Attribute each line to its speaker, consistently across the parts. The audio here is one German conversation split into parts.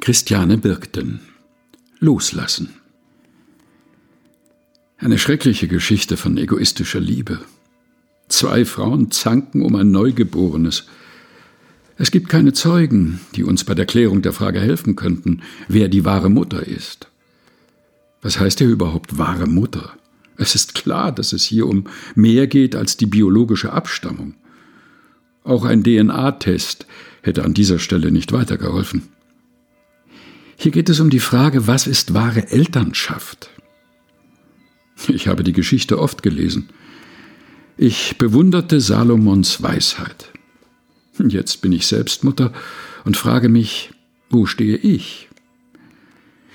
Speaker 1: Christiane Birkten Loslassen Eine schreckliche Geschichte von egoistischer Liebe. Zwei Frauen zanken um ein Neugeborenes. Es gibt keine Zeugen, die uns bei der Klärung der Frage helfen könnten, wer die wahre Mutter ist. Was heißt hier überhaupt wahre Mutter? Es ist klar, dass es hier um mehr geht als die biologische Abstammung. Auch ein DNA-Test hätte an dieser Stelle nicht weitergeholfen. Hier geht es um die Frage, was ist wahre Elternschaft? Ich habe die Geschichte oft gelesen. Ich bewunderte Salomons Weisheit. Jetzt bin ich selbst Mutter und frage mich, wo stehe ich?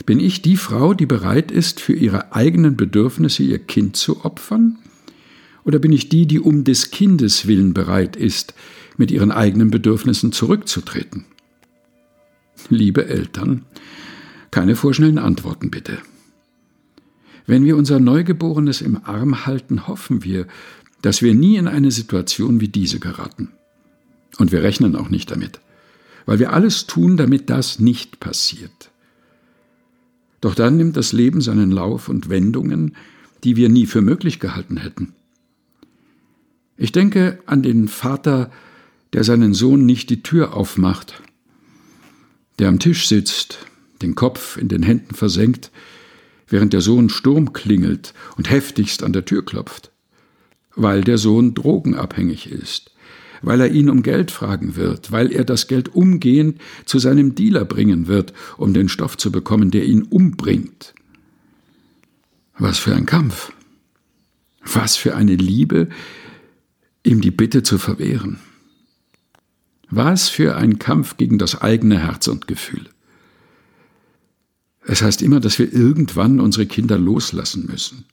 Speaker 1: Bin ich die Frau, die bereit ist, für ihre eigenen Bedürfnisse ihr Kind zu opfern? Oder bin ich die, die um des Kindes willen bereit ist, mit ihren eigenen Bedürfnissen zurückzutreten? Liebe Eltern, keine vorschnellen Antworten bitte. Wenn wir unser Neugeborenes im Arm halten, hoffen wir, dass wir nie in eine Situation wie diese geraten. Und wir rechnen auch nicht damit, weil wir alles tun, damit das nicht passiert. Doch dann nimmt das Leben seinen Lauf und Wendungen, die wir nie für möglich gehalten hätten. Ich denke an den Vater, der seinen Sohn nicht die Tür aufmacht, der am Tisch sitzt, den Kopf in den Händen versenkt, während der Sohn Sturm klingelt und heftigst an der Tür klopft, weil der Sohn drogenabhängig ist, weil er ihn um Geld fragen wird, weil er das Geld umgehend zu seinem Dealer bringen wird, um den Stoff zu bekommen, der ihn umbringt. Was für ein Kampf. Was für eine Liebe, ihm die Bitte zu verwehren. Was für ein Kampf gegen das eigene Herz und Gefühl. Es heißt immer, dass wir irgendwann unsere Kinder loslassen müssen.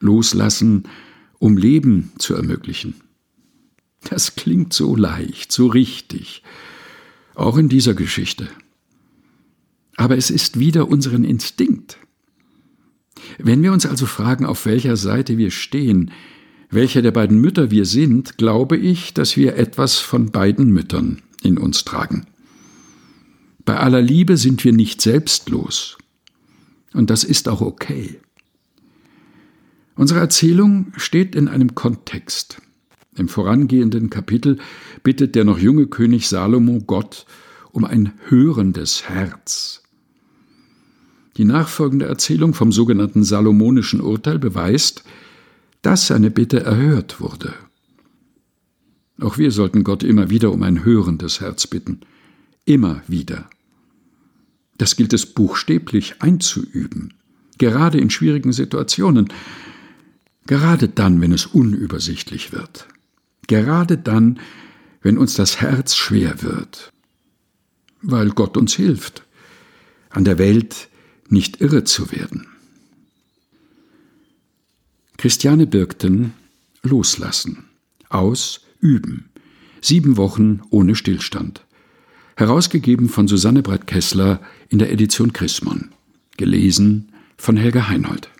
Speaker 1: Loslassen, um Leben zu ermöglichen. Das klingt so leicht, so richtig, auch in dieser Geschichte. Aber es ist wieder unseren Instinkt. Wenn wir uns also fragen, auf welcher Seite wir stehen, welcher der beiden Mütter wir sind, glaube ich, dass wir etwas von beiden Müttern in uns tragen. Bei aller Liebe sind wir nicht selbstlos. Und das ist auch okay. Unsere Erzählung steht in einem Kontext. Im vorangehenden Kapitel bittet der noch junge König Salomo Gott um ein hörendes Herz. Die nachfolgende Erzählung vom sogenannten Salomonischen Urteil beweist, dass seine Bitte erhört wurde. Auch wir sollten Gott immer wieder um ein hörendes Herz bitten. Immer wieder. Das gilt es buchstäblich einzuüben, gerade in schwierigen Situationen, gerade dann, wenn es unübersichtlich wird, gerade dann, wenn uns das Herz schwer wird, weil Gott uns hilft, an der Welt nicht irre zu werden. Christiane Birkten Loslassen aus Üben. Sieben Wochen ohne Stillstand. Herausgegeben von Susanne Brett-Kessler in der Edition Chrismon. Gelesen von Helga Heinold.